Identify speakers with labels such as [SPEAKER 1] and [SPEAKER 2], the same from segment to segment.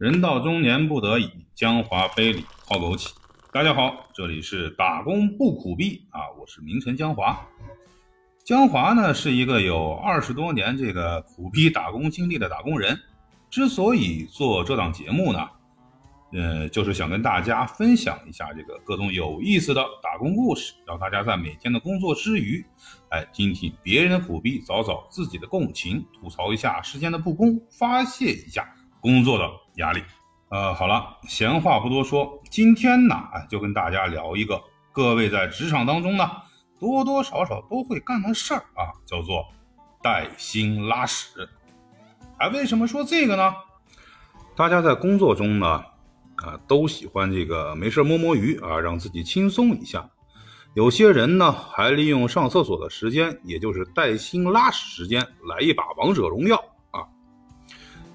[SPEAKER 1] 人到中年不得已，江华杯里泡枸杞。大家好，这里是打工不苦逼啊，我是名臣江华。江华呢是一个有二十多年这个苦逼打工经历的打工人。之所以做这档节目呢，呃，就是想跟大家分享一下这个各种有意思的打工故事，让大家在每天的工作之余，哎，听听别人的苦逼，找找自己的共情，吐槽一下世间的不公，发泄一下。工作的压力，呃，好了，闲话不多说，今天呢，就跟大家聊一个各位在职场当中呢，多多少少都会干的事儿啊，叫做带薪拉屎。哎，为什么说这个呢？大家在工作中呢，啊，都喜欢这个没事摸摸鱼啊，让自己轻松一下。有些人呢，还利用上厕所的时间，也就是带薪拉屎时间，来一把王者荣耀。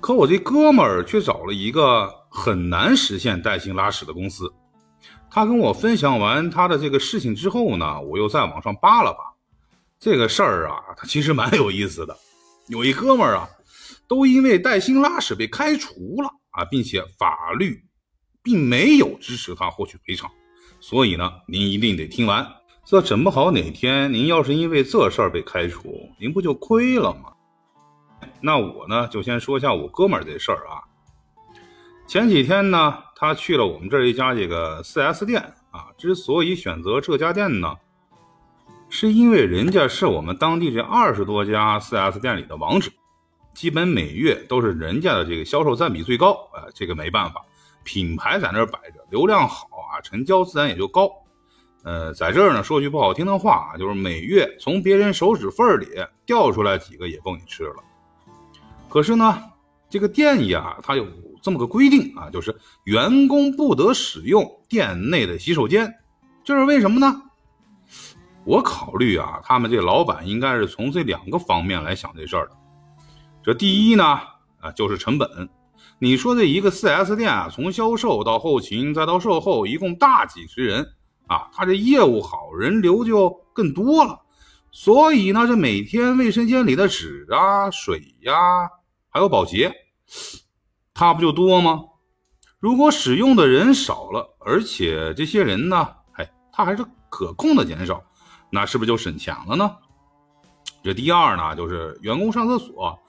[SPEAKER 1] 可我这哥们儿却找了一个很难实现带薪拉屎的公司。他跟我分享完他的这个事情之后呢，我又在网上扒了扒这个事儿啊，他其实蛮有意思的。有一哥们儿啊，都因为带薪拉屎被开除了啊，并且法律并没有支持他获取赔偿。所以呢，您一定得听完，这整不好哪天您要是因为这事儿被开除，您不就亏了吗？那我呢，就先说一下我哥们儿这事儿啊。前几天呢，他去了我们这儿一家这个 4S 店啊。之所以选择这家店呢，是因为人家是我们当地这二十多家 4S 店里的王者，基本每月都是人家的这个销售占比最高。啊，这个没办法，品牌在那儿摆着，流量好啊，成交自然也就高。呃，在这儿呢，说句不好听的话啊，就是每月从别人手指缝里掉出来几个也够你吃了。可是呢，这个店呀，它有这么个规定啊，就是员工不得使用店内的洗手间，这是为什么呢？我考虑啊，他们这老板应该是从这两个方面来想这事儿的。这第一呢，啊，就是成本。你说这一个 4S 店啊，从销售到后勤再到售后，一共大几十人啊，他这业务好，人流就更多了。所以呢，这每天卫生间里的纸啊、水呀。还有保洁，他不就多吗？如果使用的人少了，而且这些人呢，哎，他还是可控的减少，那是不是就省钱了呢？这第二呢，就是员工上厕所，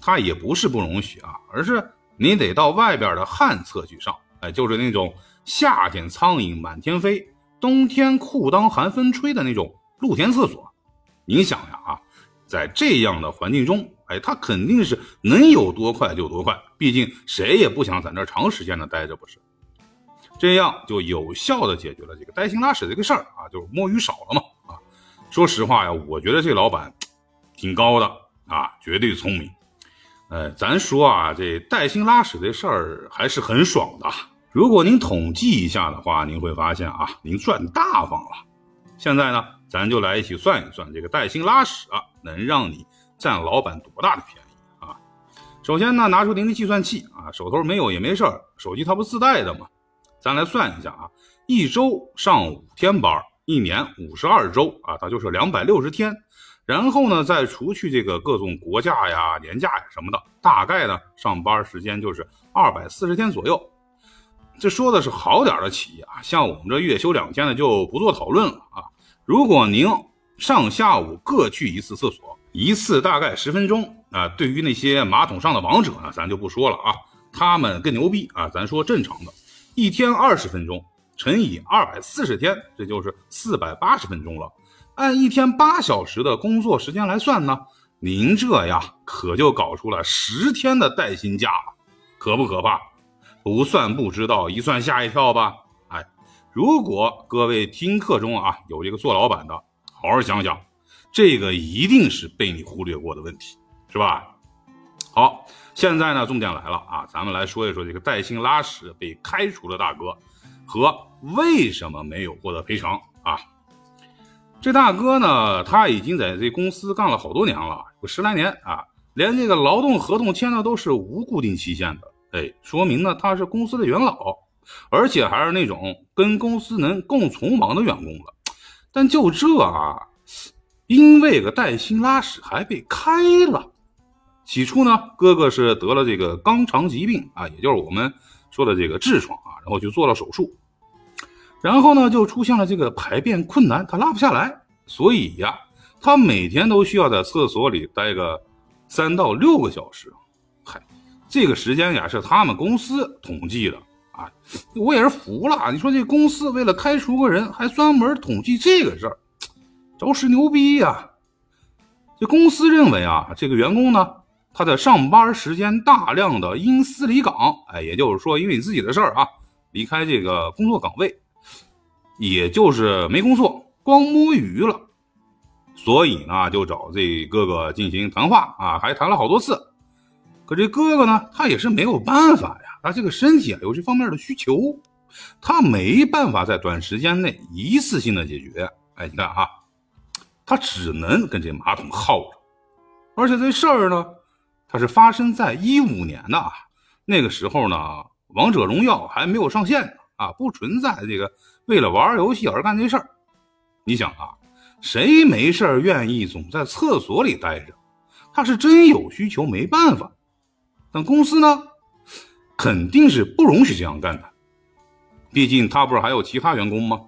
[SPEAKER 1] 他也不是不容许啊，而是你得到外边的旱厕去上，哎，就是那种夏天苍蝇满天飞，冬天裤裆寒风吹的那种露天厕所。你想想啊，在这样的环境中。哎，他肯定是能有多快就多快，毕竟谁也不想在那长时间的待着，不是？这样就有效的解决了这个带薪拉屎这个事儿啊，就是摸鱼少了嘛啊。说实话呀，我觉得这老板挺高的啊，绝对聪明。呃，咱说啊，这带薪拉屎这事儿还是很爽的。如果您统计一下的话，您会发现啊，您赚大发了。现在呢，咱就来一起算一算，这个带薪拉屎啊，能让你。占老板多大的便宜啊！首先呢，拿出您的计算器啊，手头没有也没事儿，手机它不自带的吗？咱来算一下啊，一周上五天班，一年五十二周啊，它就是两百六十天。然后呢，再除去这个各种国假呀、年假呀什么的，大概呢上班时间就是二百四十天左右。这说的是好点的企业啊，像我们这月休两天的就不做讨论了啊。如果您上下午各去一次厕所。一次大概十分钟啊，对于那些马桶上的王者呢，咱就不说了啊，他们更牛逼啊。咱说正常的，一天二十分钟乘以二百四十天，这就是四百八十分钟了。按一天八小时的工作时间来算呢，您这呀可就搞出了十天的带薪假了，可不可怕？不算不知道，一算吓一跳吧。哎，如果各位听课中啊有这个做老板的，好好想想。这个一定是被你忽略过的问题，是吧？好，现在呢，重点来了啊，咱们来说一说这个带薪拉屎被开除的大哥和为什么没有获得赔偿啊？这大哥呢，他已经在这公司干了好多年了，有十来年啊，连这个劳动合同签的都是无固定期限的，哎，说明呢他是公司的元老，而且还是那种跟公司能共存亡的员工了。但就这啊。因为个带薪拉屎还被开了，起初呢，哥哥是得了这个肛肠疾病啊，也就是我们说的这个痔疮啊，然后就做了手术。然后呢，就出现了这个排便困难，他拉不下来，所以呀，他每天都需要在厕所里待个三到六个小时。嗨，这个时间呀是他们公司统计的啊，我也是服了。你说这公司为了开除个人，还专门统计这个事儿，着实牛逼呀！这公司认为啊，这个员工呢，他在上班时间大量的因私离岗，哎，也就是说因为你自己的事儿啊，离开这个工作岗位。也就是没工作，光摸鱼了，所以呢，就找这哥哥进行谈话啊，还谈了好多次。可这哥哥呢，他也是没有办法呀，他这个身体啊有这方面的需求，他没办法在短时间内一次性的解决。哎，你看啊，他只能跟这马桶耗着。而且这事儿呢，它是发生在一五年的，那个时候呢，王者荣耀还没有上线呢。啊，不存在这个为了玩游戏而干这事儿。你想啊，谁没事愿意总在厕所里待着？他是真有需求，没办法。但公司呢，肯定是不容许这样干的。毕竟他不是还有其他员工吗？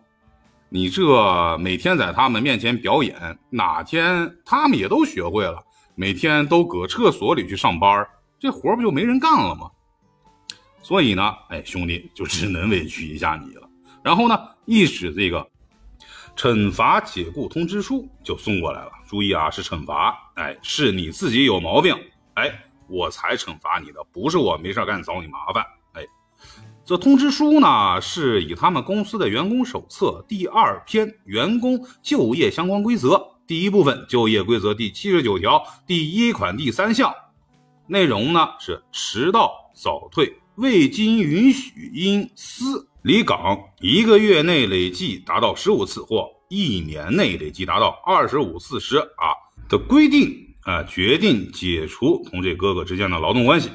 [SPEAKER 1] 你这每天在他们面前表演，哪天他们也都学会了，每天都搁厕所里去上班，这活不就没人干了吗？所以呢，哎，兄弟就只能委屈一下你了。然后呢，一纸这个惩罚解雇通知书就送过来了。注意啊，是惩罚，哎，是你自己有毛病，哎，我才惩罚你的，不是我没事干找你麻烦。哎，这通知书呢，是以他们公司的员工手册第二篇员工就业相关规则第一部分就业规则第七十九条第一款第三项，内容呢是迟到早退。未经允许因私离岗一个月内累计达到十五次，或一年内累计达到二十五次时啊的规定啊，决定解除同这哥哥之间的劳动关系。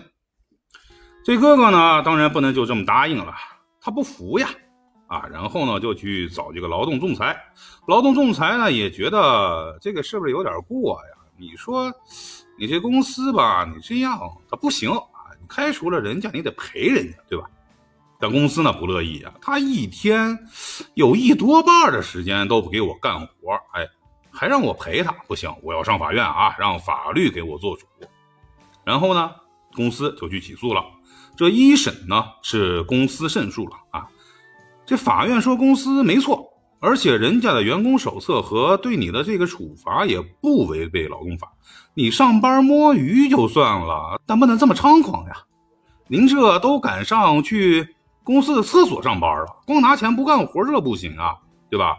[SPEAKER 1] 这哥哥呢，当然不能就这么答应了，他不服呀啊，然后呢就去找这个劳动仲裁。劳动仲裁呢也觉得这个是不是有点过呀？你说你这公司吧，你这样他不行啊，你。开除了人家，你得赔人家，对吧？但公司呢不乐意啊，他一天有一多半的时间都不给我干活，哎，还让我赔他，不行，我要上法院啊，让法律给我做主。然后呢，公司就去起诉了。这一审呢是公司胜诉了啊，这法院说公司没错，而且人家的员工手册和对你的这个处罚也不违背劳动法。你上班摸鱼就算了，但不能这么猖狂呀！您这都赶上去公司的厕所上班了，光拿钱不干活，这不行啊，对吧？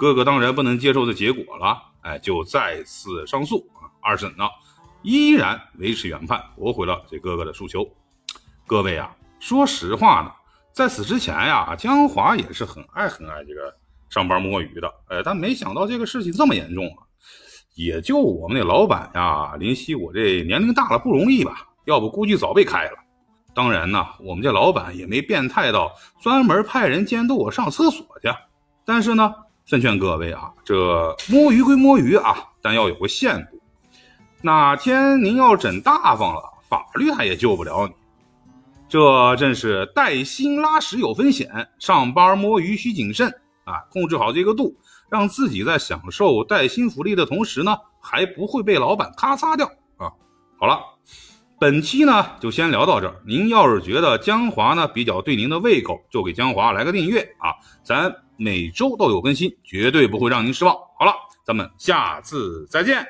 [SPEAKER 1] 哥哥当然不能接受这结果了，哎，就再次上诉啊。二审呢，依然维持原判，驳回了这哥哥的诉求。各位啊，说实话呢，在此之前呀，江华也是很爱很爱这个上班摸鱼的，哎，但没想到这个事情这么严重啊。也就我们那老板呀，林夕，我这年龄大了不容易吧？要不估计早被开了。当然呢，我们这老板也没变态到专门派人监督我上厕所去。但是呢，奉劝各位啊，这摸鱼归摸鱼啊，但要有个限度。哪天您要整大方了，法律他也救不了你。这正是带薪拉屎有风险，上班摸鱼需谨慎啊，控制好这个度。让自己在享受带薪福利的同时呢，还不会被老板咔嚓掉啊！好了，本期呢就先聊到这儿。您要是觉得江华呢比较对您的胃口，就给江华来个订阅啊！咱每周都有更新，绝对不会让您失望。好了，咱们下次再见。